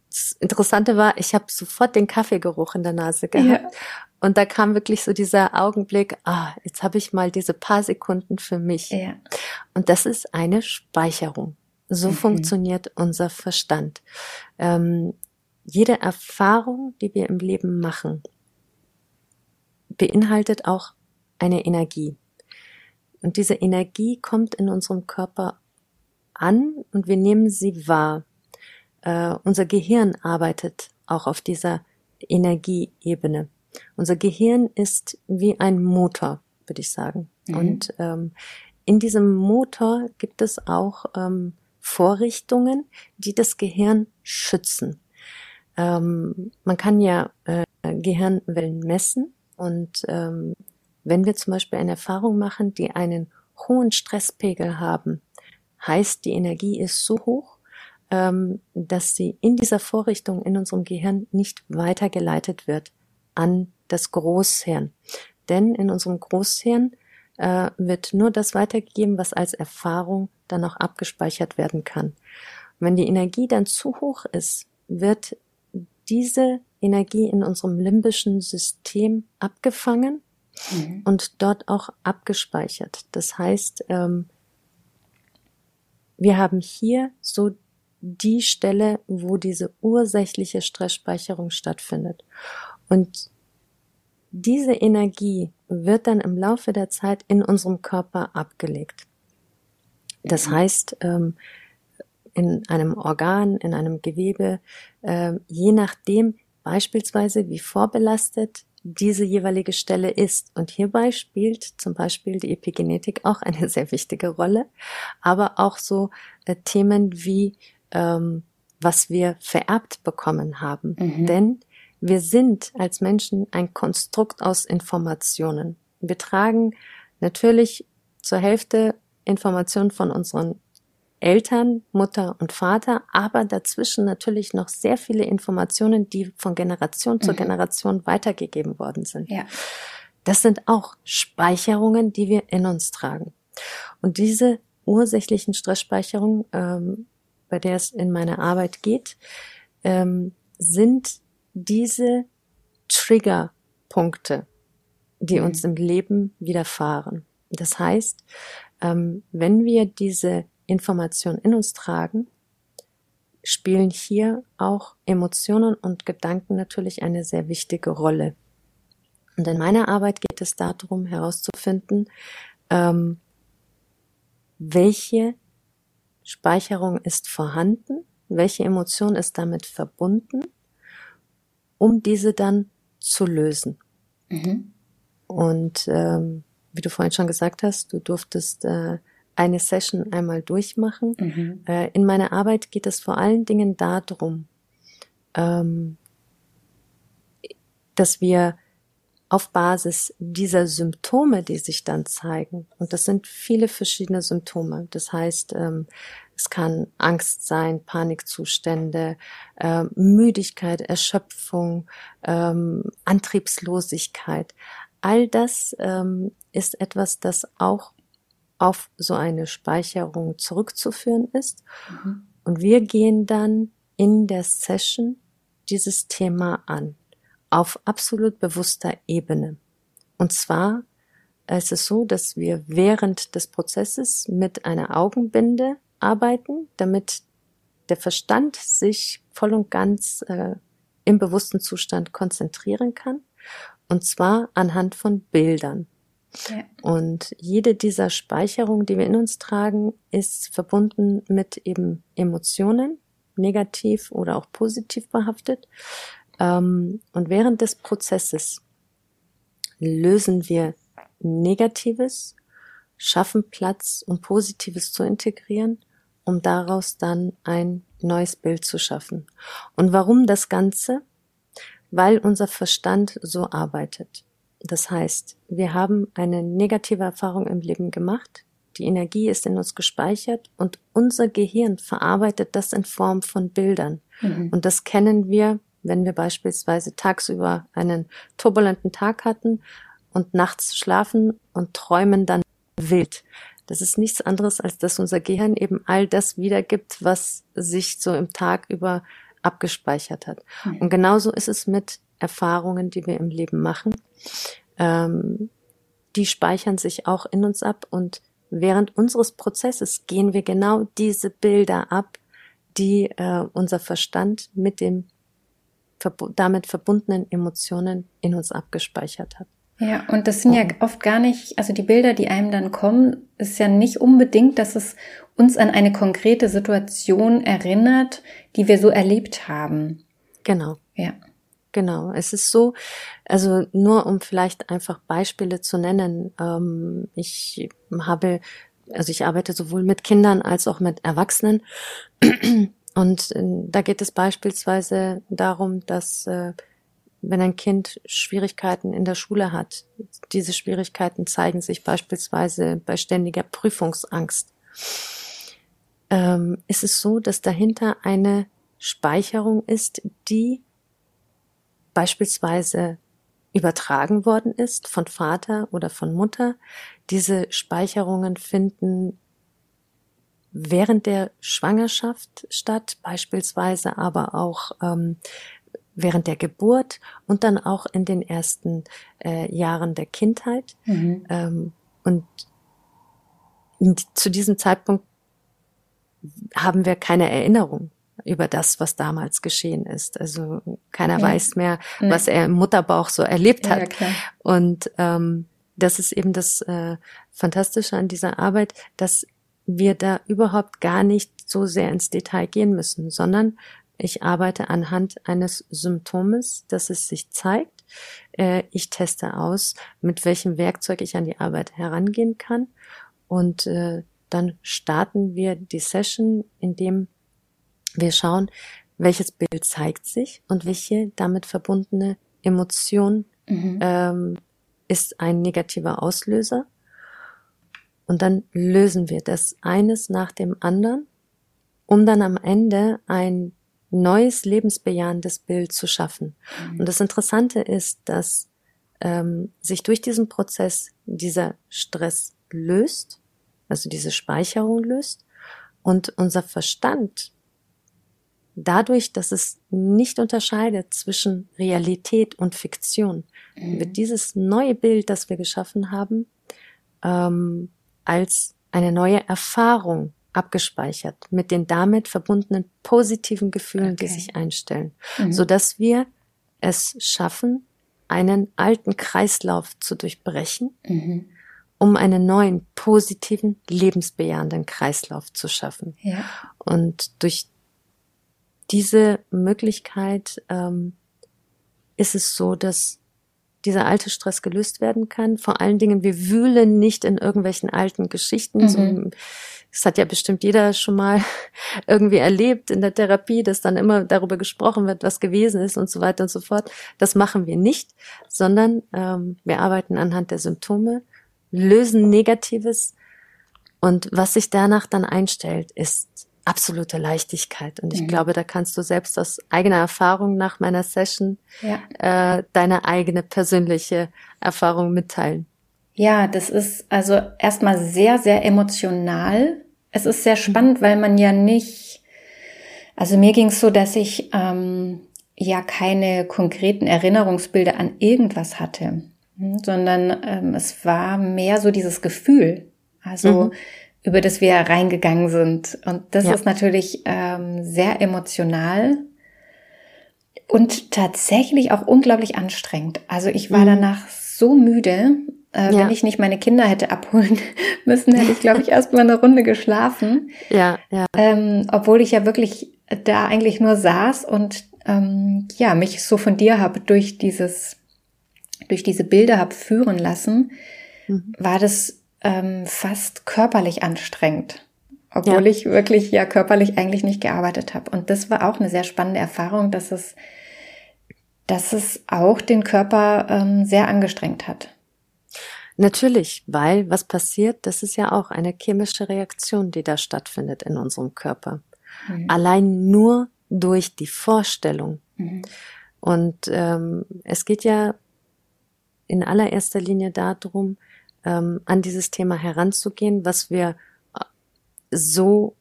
das Interessante war, ich habe sofort den Kaffeegeruch in der Nase gehabt. Ja. Und da kam wirklich so dieser Augenblick, ah, jetzt habe ich mal diese paar Sekunden für mich. Ja. Und das ist eine Speicherung. So mhm. funktioniert unser Verstand. Ähm, jede Erfahrung, die wir im Leben machen, beinhaltet auch eine Energie. Und diese Energie kommt in unserem Körper an und wir nehmen sie wahr. Äh, unser Gehirn arbeitet auch auf dieser Energieebene. Unser Gehirn ist wie ein Motor, würde ich sagen. Mhm. Und ähm, in diesem Motor gibt es auch ähm, Vorrichtungen, die das Gehirn schützen. Ähm, man kann ja äh, Gehirnwellen messen und ähm, wenn wir zum Beispiel eine Erfahrung machen, die einen hohen Stresspegel haben, heißt die Energie ist so hoch, ähm, dass sie in dieser Vorrichtung in unserem Gehirn nicht weitergeleitet wird an das Großhirn. Denn in unserem Großhirn äh, wird nur das weitergegeben, was als Erfahrung dann auch abgespeichert werden kann. Und wenn die Energie dann zu hoch ist, wird diese Energie in unserem limbischen System abgefangen mhm. und dort auch abgespeichert. Das heißt, ähm, wir haben hier so die Stelle, wo diese ursächliche Stressspeicherung stattfindet. Und diese Energie wird dann im Laufe der Zeit in unserem Körper abgelegt. Das mhm. heißt, ähm, in einem Organ, in einem Gewebe, ähm, je nachdem beispielsweise wie vorbelastet diese jeweilige Stelle ist. Und hierbei spielt zum Beispiel die Epigenetik auch eine sehr wichtige Rolle, aber auch so äh, Themen wie ähm, was wir vererbt bekommen haben. Mhm. Denn wir sind als Menschen ein Konstrukt aus Informationen. Wir tragen natürlich zur Hälfte Informationen von unseren Eltern, Mutter und Vater, aber dazwischen natürlich noch sehr viele Informationen, die von Generation zu mhm. Generation weitergegeben worden sind. Ja. Das sind auch Speicherungen, die wir in uns tragen. Und diese ursächlichen Stressspeicherungen, ähm, bei der es in meiner Arbeit geht, ähm, sind diese Triggerpunkte, die mhm. uns im Leben widerfahren. Das heißt, ähm, wenn wir diese Information in uns tragen, spielen hier auch Emotionen und Gedanken natürlich eine sehr wichtige Rolle. Und in meiner Arbeit geht es darum herauszufinden, ähm, welche Speicherung ist vorhanden, welche Emotion ist damit verbunden, um diese dann zu lösen. Mhm. Und ähm, wie du vorhin schon gesagt hast, du durftest äh, eine Session einmal durchmachen. Mhm. Äh, in meiner Arbeit geht es vor allen Dingen darum, ähm, dass wir auf Basis dieser Symptome, die sich dann zeigen, und das sind viele verschiedene Symptome, das heißt, ähm, es kann Angst sein, Panikzustände, äh, Müdigkeit, Erschöpfung, ähm, Antriebslosigkeit. All das ähm, ist etwas, das auch auf so eine Speicherung zurückzuführen ist. Mhm. Und wir gehen dann in der Session dieses Thema an, auf absolut bewusster Ebene. Und zwar ist es so, dass wir während des Prozesses mit einer Augenbinde arbeiten, damit der Verstand sich voll und ganz äh, im bewussten Zustand konzentrieren kann. Und zwar anhand von Bildern. Ja. Und jede dieser Speicherungen, die wir in uns tragen, ist verbunden mit eben Emotionen, negativ oder auch positiv behaftet. Ähm, und während des Prozesses lösen wir Negatives, schaffen Platz, um Positives zu integrieren, um daraus dann ein neues Bild zu schaffen. Und warum das Ganze? Weil unser Verstand so arbeitet. Das heißt, wir haben eine negative Erfahrung im Leben gemacht, die Energie ist in uns gespeichert und unser Gehirn verarbeitet das in Form von Bildern. Mhm. Und das kennen wir, wenn wir beispielsweise tagsüber einen turbulenten Tag hatten und nachts schlafen und träumen dann wild. Das ist nichts anderes, als dass unser Gehirn eben all das wiedergibt, was sich so im Tag über abgespeichert hat. Mhm. Und genauso ist es mit Erfahrungen, die wir im Leben machen. Ähm, die speichern sich auch in uns ab und während unseres Prozesses gehen wir genau diese Bilder ab, die äh, unser Verstand mit dem damit verbundenen Emotionen in uns abgespeichert hat. Ja, und das sind ja oft gar nicht, also die Bilder, die einem dann kommen, ist ja nicht unbedingt, dass es uns an eine konkrete Situation erinnert, die wir so erlebt haben. Genau. Ja. Genau. Es ist so, also nur um vielleicht einfach Beispiele zu nennen. Ähm, ich habe, also ich arbeite sowohl mit Kindern als auch mit Erwachsenen. Und äh, da geht es beispielsweise darum, dass äh, wenn ein Kind Schwierigkeiten in der Schule hat, diese Schwierigkeiten zeigen sich beispielsweise bei ständiger Prüfungsangst, ähm, ist es so, dass dahinter eine Speicherung ist, die beispielsweise übertragen worden ist von Vater oder von Mutter. Diese Speicherungen finden während der Schwangerschaft statt, beispielsweise aber auch ähm, während der Geburt und dann auch in den ersten äh, Jahren der Kindheit. Mhm. Ähm, und zu diesem Zeitpunkt haben wir keine Erinnerung über das, was damals geschehen ist. Also keiner ja. weiß mehr, was er im Mutterbauch so erlebt hat. Ja, und ähm, das ist eben das äh, Fantastische an dieser Arbeit, dass wir da überhaupt gar nicht so sehr ins Detail gehen müssen, sondern ich arbeite anhand eines Symptomes, dass es sich zeigt. Äh, ich teste aus, mit welchem Werkzeug ich an die Arbeit herangehen kann. Und äh, dann starten wir die Session, indem wir schauen, welches Bild zeigt sich und welche damit verbundene Emotion mhm. ähm, ist ein negativer Auslöser. Und dann lösen wir das eines nach dem anderen, um dann am Ende ein neues lebensbejahendes Bild zu schaffen. Mhm. Und das Interessante ist, dass ähm, sich durch diesen Prozess dieser Stress löst, also diese Speicherung löst und unser Verstand dadurch, dass es nicht unterscheidet zwischen Realität und Fiktion, mhm. wird dieses neue Bild, das wir geschaffen haben, ähm, als eine neue Erfahrung abgespeichert mit den damit verbundenen positiven Gefühlen, okay. die sich einstellen, mhm. so dass wir es schaffen, einen alten Kreislauf zu durchbrechen, mhm. um einen neuen positiven, lebensbejahenden Kreislauf zu schaffen. Ja. Und durch diese Möglichkeit ähm, ist es so, dass dieser alte Stress gelöst werden kann. Vor allen Dingen, wir wühlen nicht in irgendwelchen alten Geschichten. Mhm. So, das hat ja bestimmt jeder schon mal irgendwie erlebt in der Therapie, dass dann immer darüber gesprochen wird, was gewesen ist und so weiter und so fort. Das machen wir nicht, sondern ähm, wir arbeiten anhand der Symptome, lösen Negatives und was sich danach dann einstellt, ist absolute Leichtigkeit. Und ich mhm. glaube, da kannst du selbst aus eigener Erfahrung nach meiner Session ja. äh, deine eigene persönliche Erfahrung mitteilen. Ja, das ist also erstmal sehr, sehr emotional. Es ist sehr spannend, weil man ja nicht, also mir ging es so, dass ich ähm, ja keine konkreten Erinnerungsbilder an irgendwas hatte, hm, sondern ähm, es war mehr so dieses Gefühl. Also mhm über das wir reingegangen sind. Und das ja. ist natürlich ähm, sehr emotional und tatsächlich auch unglaublich anstrengend. Also ich war mhm. danach so müde. Äh, ja. Wenn ich nicht meine Kinder hätte abholen müssen, hätte ich, glaube ich, erst mal eine Runde geschlafen. Ja, ja. Ähm, obwohl ich ja wirklich da eigentlich nur saß und ähm, ja mich so von dir habe durch dieses durch diese Bilder habe führen lassen, mhm. war das ähm, fast körperlich anstrengend. Obwohl ja. ich wirklich ja körperlich eigentlich nicht gearbeitet habe. Und das war auch eine sehr spannende Erfahrung, dass es, dass es auch den Körper ähm, sehr angestrengt hat. Natürlich, weil was passiert, das ist ja auch eine chemische Reaktion, die da stattfindet in unserem Körper. Mhm. Allein nur durch die Vorstellung. Mhm. Und ähm, es geht ja in allererster Linie darum, ähm, an dieses Thema heranzugehen, was wir äh, so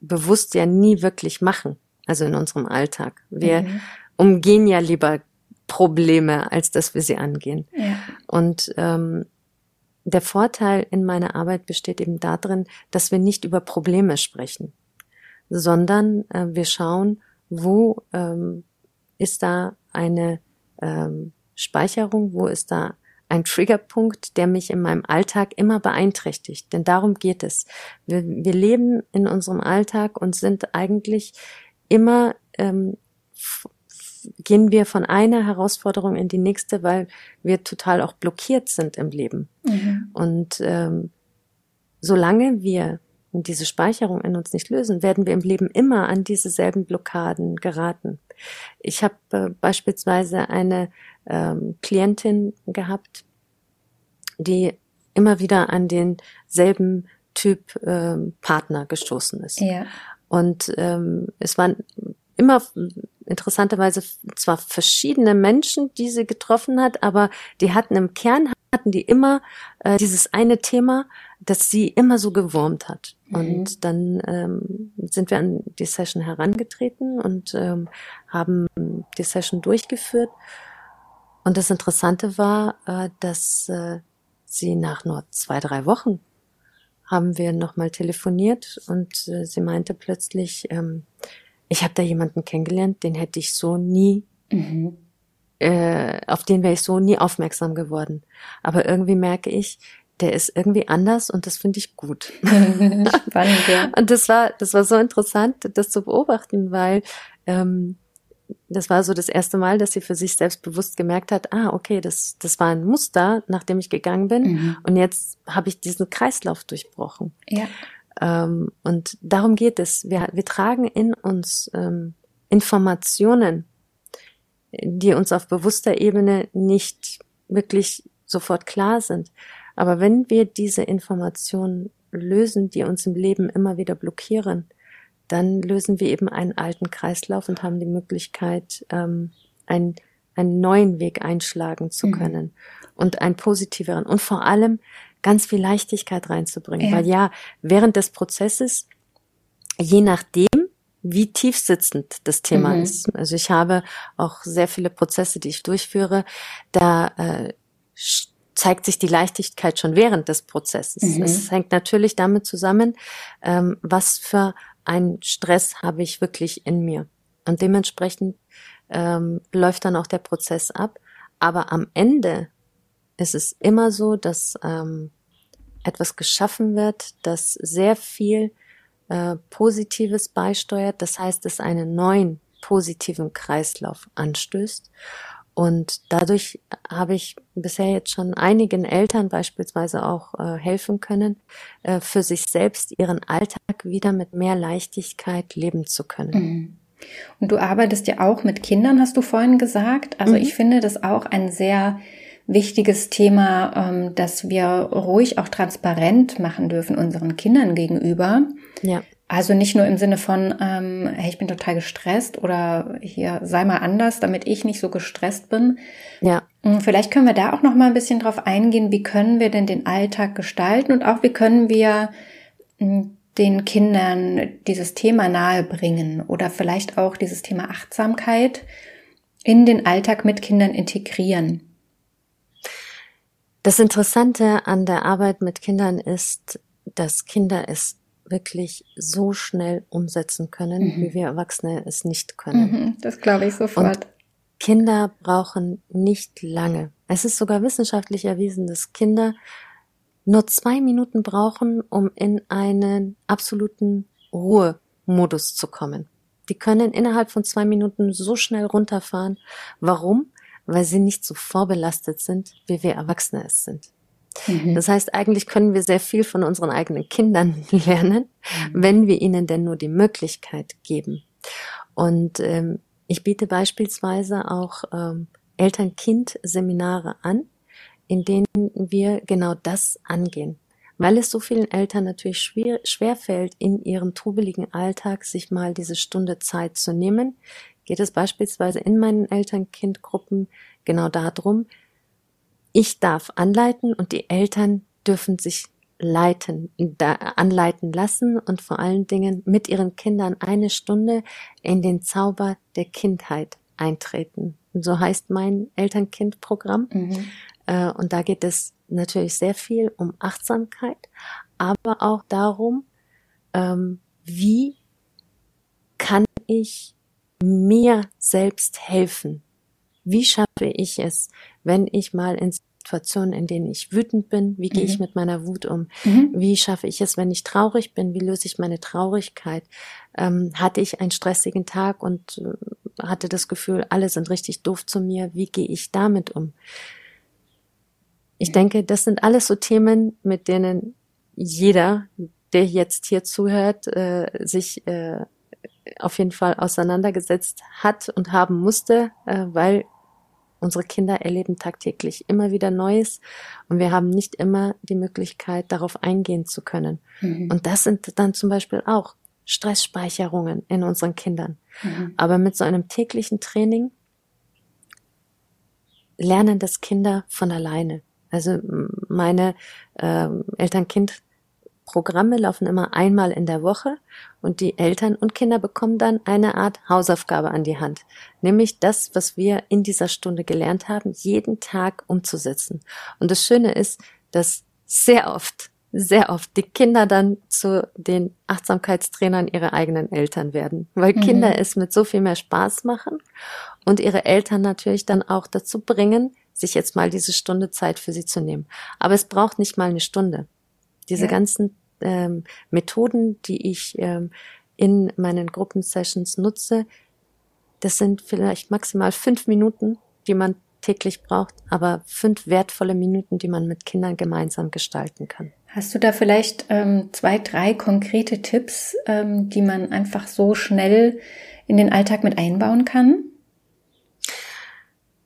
bewusst ja nie wirklich machen, also in unserem Alltag. Wir mhm. umgehen ja lieber Probleme, als dass wir sie angehen. Ja. Und ähm, der Vorteil in meiner Arbeit besteht eben darin, dass wir nicht über Probleme sprechen, sondern äh, wir schauen, wo ähm, ist da eine ähm, Speicherung, wo ist da ein Triggerpunkt, der mich in meinem Alltag immer beeinträchtigt. Denn darum geht es. Wir, wir leben in unserem Alltag und sind eigentlich immer, ähm, gehen wir von einer Herausforderung in die nächste, weil wir total auch blockiert sind im Leben. Mhm. Und ähm, solange wir diese Speicherung in uns nicht lösen, werden wir im Leben immer an diese selben Blockaden geraten. Ich habe äh, beispielsweise eine ähm, Klientin gehabt, die immer wieder an denselben Typ ähm, Partner gestoßen ist. Ja. Und ähm, es waren immer interessanterweise zwar verschiedene Menschen, die sie getroffen hat, aber die hatten im Kern hatten die immer äh, dieses eine Thema, das sie immer so gewurmt hat. Mhm. Und dann ähm, sind wir an die Session herangetreten und ähm, haben die Session durchgeführt. Und das Interessante war, äh, dass äh, sie nach nur zwei, drei Wochen haben wir nochmal telefoniert und äh, sie meinte plötzlich, ähm, ich habe da jemanden kennengelernt, den hätte ich so nie, mhm. Äh, auf den wäre ich so nie aufmerksam geworden. Aber irgendwie merke ich, der ist irgendwie anders und das finde ich gut. Spannend, ja. Und das war, das war so interessant, das zu beobachten, weil ähm, das war so das erste Mal, dass sie für sich selbst bewusst gemerkt hat, ah, okay, das, das war ein Muster, nachdem ich gegangen bin. Mhm. Und jetzt habe ich diesen Kreislauf durchbrochen. Ja. Ähm, und darum geht es. Wir, wir tragen in uns ähm, Informationen, die uns auf bewusster Ebene nicht wirklich sofort klar sind. Aber wenn wir diese Informationen lösen, die uns im Leben immer wieder blockieren, dann lösen wir eben einen alten Kreislauf und haben die Möglichkeit, ähm, einen, einen neuen Weg einschlagen zu mhm. können mhm. und einen positiveren und vor allem ganz viel Leichtigkeit reinzubringen. Ja. Weil ja, während des Prozesses, je nachdem, wie tief sitzend das Thema mhm. ist. Also ich habe auch sehr viele Prozesse, die ich durchführe, da äh, zeigt sich die Leichtigkeit schon während des Prozesses. Mhm. Es hängt natürlich damit zusammen, ähm, was für einen Stress habe ich wirklich in mir. Und dementsprechend ähm, läuft dann auch der Prozess ab. Aber am Ende ist es immer so, dass ähm, etwas geschaffen wird, das sehr viel äh, Positives beisteuert. Das heißt, es einen neuen positiven Kreislauf anstößt. Und dadurch habe ich bisher jetzt schon einigen Eltern beispielsweise auch äh, helfen können, äh, für sich selbst ihren Alltag wieder mit mehr Leichtigkeit leben zu können. Mhm. Und du arbeitest ja auch mit Kindern, hast du vorhin gesagt. Also mhm. ich finde das auch ein sehr wichtiges Thema, ähm, dass wir ruhig auch transparent machen dürfen unseren Kindern gegenüber. Ja. Also nicht nur im Sinne von, ähm, hey, ich bin total gestresst oder hier sei mal anders, damit ich nicht so gestresst bin. Ja. Hm, vielleicht können wir da auch noch mal ein bisschen drauf eingehen, wie können wir denn den Alltag gestalten und auch wie können wir hm, den Kindern dieses Thema nahebringen oder vielleicht auch dieses Thema Achtsamkeit in den Alltag mit Kindern integrieren. Das Interessante an der Arbeit mit Kindern ist, dass Kinder es wirklich so schnell umsetzen können, mhm. wie wir Erwachsene es nicht können. Mhm, das glaube ich sofort. Und Kinder brauchen nicht lange. Es ist sogar wissenschaftlich erwiesen, dass Kinder nur zwei Minuten brauchen, um in einen absoluten Ruhemodus zu kommen. Die können innerhalb von zwei Minuten so schnell runterfahren. Warum? Weil sie nicht so vorbelastet sind, wie wir Erwachsene es sind. Mhm. Das heißt, eigentlich können wir sehr viel von unseren eigenen Kindern lernen, mhm. wenn wir ihnen denn nur die Möglichkeit geben. Und ähm, ich biete beispielsweise auch ähm, Eltern-Kind-Seminare an, in denen wir genau das angehen. Weil es so vielen Eltern natürlich schwer, schwer fällt, in ihrem trubeligen Alltag sich mal diese Stunde Zeit zu nehmen, geht es beispielsweise in meinen Eltern-Kind-Gruppen genau darum, ich darf anleiten und die Eltern dürfen sich leiten, da, anleiten lassen und vor allen Dingen mit ihren Kindern eine Stunde in den Zauber der Kindheit eintreten. Und so heißt mein Eltern-Kind-Programm. Mhm. Äh, und da geht es natürlich sehr viel um Achtsamkeit, aber auch darum, ähm, wie kann ich mir selbst helfen? Wie schaffe ich es, wenn ich mal in Situationen, in denen ich wütend bin, wie gehe ich mhm. mit meiner Wut um? Mhm. Wie schaffe ich es, wenn ich traurig bin? Wie löse ich meine Traurigkeit? Ähm, hatte ich einen stressigen Tag und äh, hatte das Gefühl, alle sind richtig doof zu mir? Wie gehe ich damit um? Ich denke, das sind alles so Themen, mit denen jeder, der jetzt hier zuhört, äh, sich äh, auf jeden Fall auseinandergesetzt hat und haben musste, äh, weil unsere Kinder erleben tagtäglich immer wieder Neues und wir haben nicht immer die Möglichkeit, darauf eingehen zu können. Mhm. Und das sind dann zum Beispiel auch Stressspeicherungen in unseren Kindern. Mhm. Aber mit so einem täglichen Training lernen das Kinder von alleine. Also meine äh, Eltern-Kind Programme laufen immer einmal in der Woche und die Eltern und Kinder bekommen dann eine Art Hausaufgabe an die Hand, nämlich das, was wir in dieser Stunde gelernt haben, jeden Tag umzusetzen. Und das Schöne ist, dass sehr oft, sehr oft die Kinder dann zu den Achtsamkeitstrainern ihrer eigenen Eltern werden, weil mhm. Kinder es mit so viel mehr Spaß machen und ihre Eltern natürlich dann auch dazu bringen, sich jetzt mal diese Stunde Zeit für sie zu nehmen. Aber es braucht nicht mal eine Stunde. Diese ja. ganzen ähm, Methoden, die ich ähm, in meinen Gruppensessions nutze, das sind vielleicht maximal fünf Minuten, die man täglich braucht, aber fünf wertvolle Minuten, die man mit Kindern gemeinsam gestalten kann. Hast du da vielleicht ähm, zwei, drei konkrete Tipps, ähm, die man einfach so schnell in den Alltag mit einbauen kann?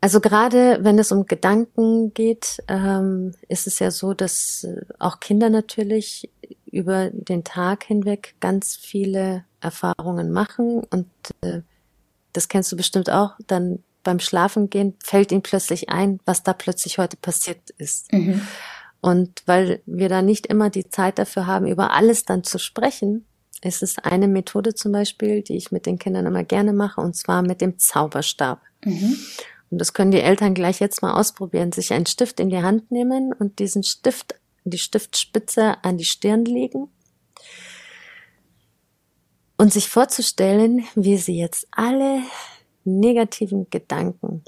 Also gerade wenn es um Gedanken geht, ähm, ist es ja so, dass äh, auch Kinder natürlich über den Tag hinweg ganz viele Erfahrungen machen und äh, das kennst du bestimmt auch, dann beim Schlafengehen fällt ihnen plötzlich ein, was da plötzlich heute passiert ist. Mhm. Und weil wir da nicht immer die Zeit dafür haben, über alles dann zu sprechen, ist es eine Methode zum Beispiel, die ich mit den Kindern immer gerne mache, und zwar mit dem Zauberstab. Mhm. Und das können die Eltern gleich jetzt mal ausprobieren, sich einen Stift in die Hand nehmen und diesen Stift, die Stiftspitze an die Stirn legen und sich vorzustellen, wie sie jetzt alle negativen Gedanken,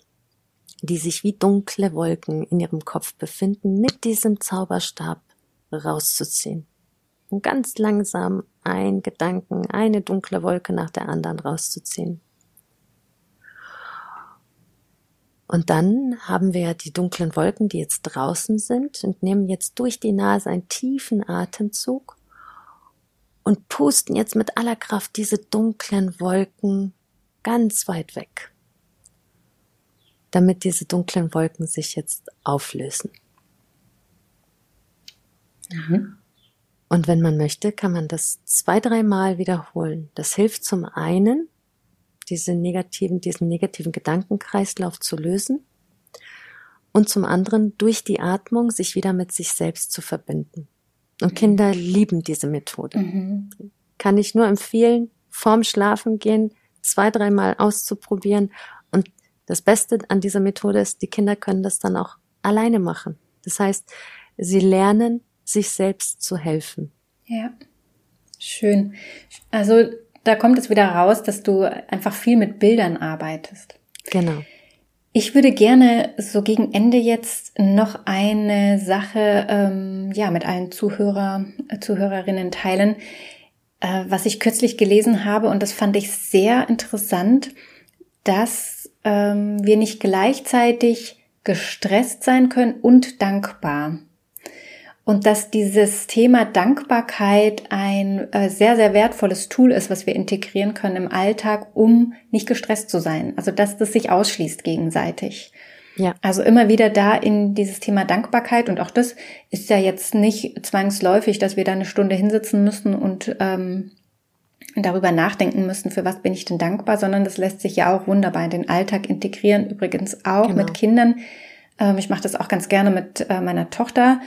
die sich wie dunkle Wolken in ihrem Kopf befinden, mit diesem Zauberstab rauszuziehen. Und ganz langsam ein Gedanken, eine dunkle Wolke nach der anderen rauszuziehen. Und dann haben wir die dunklen Wolken, die jetzt draußen sind und nehmen jetzt durch die Nase einen tiefen Atemzug und pusten jetzt mit aller Kraft diese dunklen Wolken ganz weit weg, damit diese dunklen Wolken sich jetzt auflösen. Mhm. Und wenn man möchte, kann man das zwei, dreimal wiederholen. Das hilft zum einen, diese negativen, diesen negativen Gedankenkreislauf zu lösen und zum anderen durch die Atmung sich wieder mit sich selbst zu verbinden. Und Kinder lieben diese Methode. Mhm. Kann ich nur empfehlen, vorm Schlafen gehen, zwei, dreimal auszuprobieren. Und das Beste an dieser Methode ist, die Kinder können das dann auch alleine machen. Das heißt, sie lernen, sich selbst zu helfen. Ja. Schön. Also da kommt es wieder raus, dass du einfach viel mit Bildern arbeitest. Genau. Ich würde gerne so gegen Ende jetzt noch eine Sache ähm, ja mit allen Zuhörer, Zuhörerinnen teilen, äh, was ich kürzlich gelesen habe und das fand ich sehr interessant, dass ähm, wir nicht gleichzeitig gestresst sein können und dankbar und dass dieses Thema Dankbarkeit ein äh, sehr, sehr wertvolles Tool ist, was wir integrieren können im Alltag, um nicht gestresst zu sein. Also dass das sich ausschließt gegenseitig. Ja. Also immer wieder da in dieses Thema Dankbarkeit und auch das ist ja jetzt nicht zwangsläufig, dass wir da eine Stunde hinsitzen müssen und ähm, darüber nachdenken müssen, für was bin ich denn dankbar, sondern das lässt sich ja auch wunderbar in den Alltag integrieren. Übrigens auch genau. mit Kindern. Ähm, ich mache das auch ganz gerne mit äh, meiner Tochter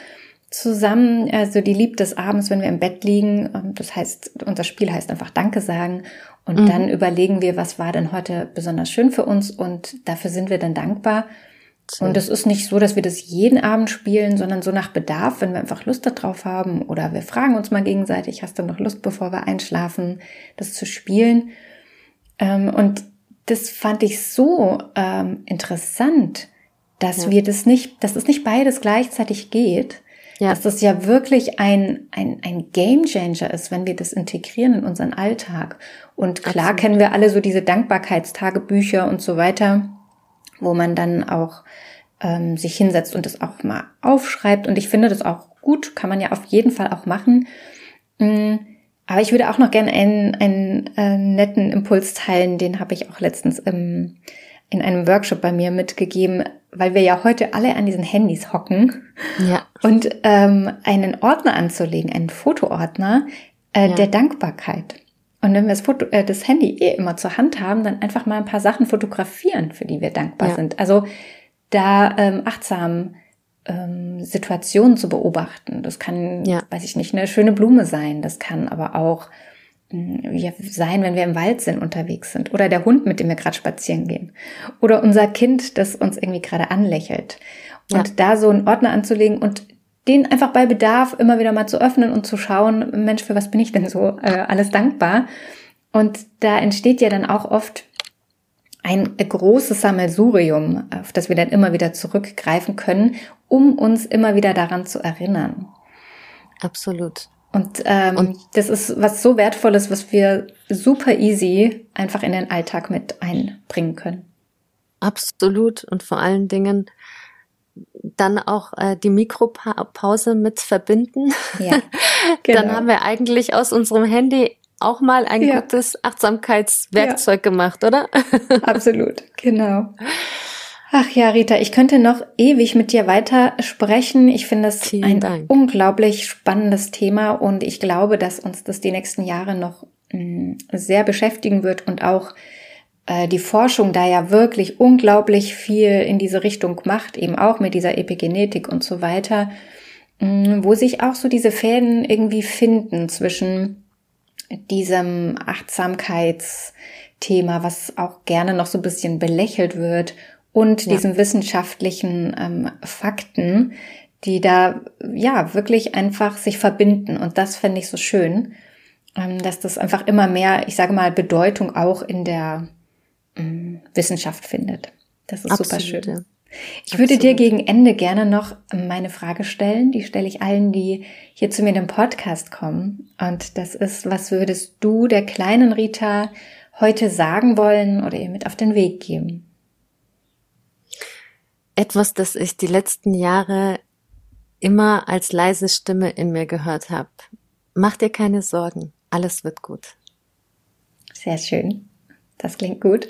zusammen. Also die liebt es abends, wenn wir im Bett liegen. Ähm, das heißt, unser Spiel heißt einfach Danke sagen. Und mhm. dann überlegen wir, was war denn heute besonders schön für uns und dafür sind wir dann dankbar. So. Und es ist nicht so, dass wir das jeden Abend spielen, sondern so nach Bedarf, wenn wir einfach Lust darauf haben oder wir fragen uns mal gegenseitig, hast du noch Lust, bevor wir einschlafen, das zu spielen? Ähm, und das fand ich so ähm, interessant, dass ja. wir das nicht, dass es nicht beides gleichzeitig geht, ja. Dass das ja wirklich ein, ein, ein Game Changer ist, wenn wir das integrieren in unseren Alltag. Und klar Absolut. kennen wir alle so diese Dankbarkeitstagebücher und so weiter, wo man dann auch ähm, sich hinsetzt und das auch mal aufschreibt. Und ich finde das auch gut, kann man ja auf jeden Fall auch machen. Mm, aber ich würde auch noch gerne einen, einen äh, netten Impuls teilen, den habe ich auch letztens im, in einem Workshop bei mir mitgegeben weil wir ja heute alle an diesen Handys hocken. Ja. Und ähm, einen Ordner anzulegen, einen Fotoordner äh, ja. der Dankbarkeit. Und wenn wir das, Foto, äh, das Handy eh immer zur Hand haben, dann einfach mal ein paar Sachen fotografieren, für die wir dankbar ja. sind. Also da ähm, achtsam ähm, Situationen zu beobachten. Das kann, ja. weiß ich nicht, eine schöne Blume sein. Das kann aber auch mm, ja, sein, wenn wir im Wald sind, unterwegs sind. Oder der Hund, mit dem wir gerade spazieren gehen. Oder unser Kind, das uns irgendwie gerade anlächelt. Und ja. da so einen Ordner anzulegen und den einfach bei Bedarf immer wieder mal zu öffnen und zu schauen, Mensch, für was bin ich denn so äh, alles dankbar? Und da entsteht ja dann auch oft ein großes Sammelsurium, auf das wir dann immer wieder zurückgreifen können, um uns immer wieder daran zu erinnern. Absolut. Und, ähm, und das ist was so Wertvolles, was wir super easy einfach in den Alltag mit einbringen können. Absolut. Und vor allen Dingen dann auch äh, die Mikropause mit verbinden. Ja, genau. Dann haben wir eigentlich aus unserem Handy auch mal ein ja. gutes Achtsamkeitswerkzeug ja. gemacht, oder? Absolut, genau. Ach ja, Rita, ich könnte noch ewig mit dir weiter sprechen. Ich finde es ein Dank. unglaublich spannendes Thema und ich glaube, dass uns das die nächsten Jahre noch mh, mm, sehr beschäftigen wird und auch äh, die Forschung da ja wirklich unglaublich viel in diese Richtung macht, eben auch mit dieser Epigenetik und so weiter, mh, mm, wo sich auch so diese Fäden irgendwie finden zwischen diesem Achtsamkeitsthema, was auch gerne noch so ein bisschen belächelt wird, und ja. diesen wissenschaftlichen ähm, Fakten, die da ja wirklich einfach sich verbinden. Und das fände ich so schön, ähm, dass das einfach immer mehr, ich sage mal, Bedeutung auch in der ähm, Wissenschaft findet. Das ist Absolut, super schön. Ja. Ich würde dir gegen Ende gerne noch meine Frage stellen. Die stelle ich allen, die hier zu mir in den Podcast kommen. Und das ist, was würdest du der kleinen Rita heute sagen wollen oder ihr mit auf den Weg geben? Etwas, das ich die letzten Jahre immer als leise Stimme in mir gehört habe. Mach dir keine Sorgen, alles wird gut. Sehr schön. Das klingt gut.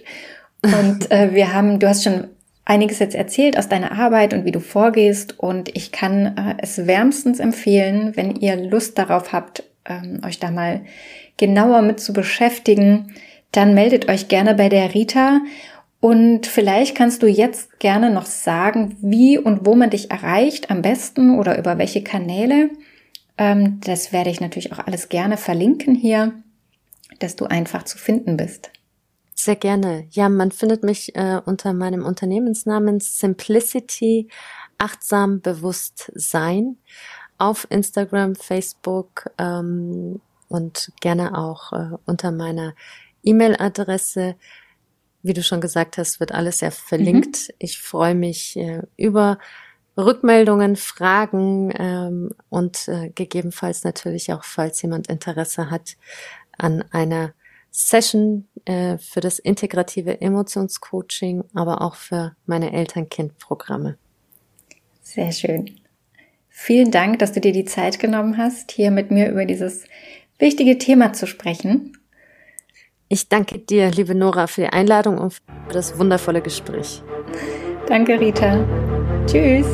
Und äh, wir haben, du hast schon einiges jetzt erzählt aus deiner Arbeit und wie du vorgehst. Und ich kann äh, es wärmstens empfehlen, wenn ihr Lust darauf habt, ähm, euch da mal genauer mit zu beschäftigen, dann meldet euch gerne bei der Rita. Und vielleicht kannst du jetzt gerne noch sagen, wie und wo man dich erreicht am besten oder über welche Kanäle. Ähm, das werde ich natürlich auch alles gerne verlinken hier, dass du einfach zu finden bist. Sehr gerne. Ja, man findet mich äh, unter meinem Unternehmensnamen Simplicity achtsam bewusst sein auf Instagram, Facebook ähm, und gerne auch äh, unter meiner E-Mail-Adresse. Wie du schon gesagt hast, wird alles ja verlinkt. Mhm. Ich freue mich äh, über Rückmeldungen, Fragen ähm, und äh, gegebenenfalls natürlich auch, falls jemand Interesse hat an einer Session äh, für das integrative Emotionscoaching, aber auch für meine Eltern-Kind-Programme. Sehr schön. Vielen Dank, dass du dir die Zeit genommen hast, hier mit mir über dieses wichtige Thema zu sprechen. Ich danke dir, liebe Nora, für die Einladung und für das wundervolle Gespräch. Danke, Rita. Tschüss.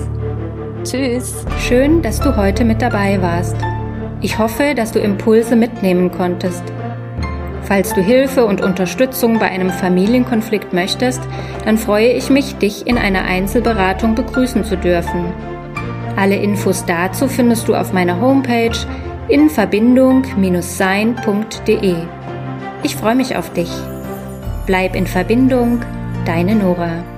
Tschüss. Schön, dass du heute mit dabei warst. Ich hoffe, dass du Impulse mitnehmen konntest Falls du Hilfe und Unterstützung bei einem Familienkonflikt möchtest, dann freue ich mich, dich in einer Einzelberatung begrüßen zu dürfen. Alle Infos dazu findest du auf meiner Homepage in verbindung-sein.de. Ich freue mich auf dich. Bleib in Verbindung, deine Nora.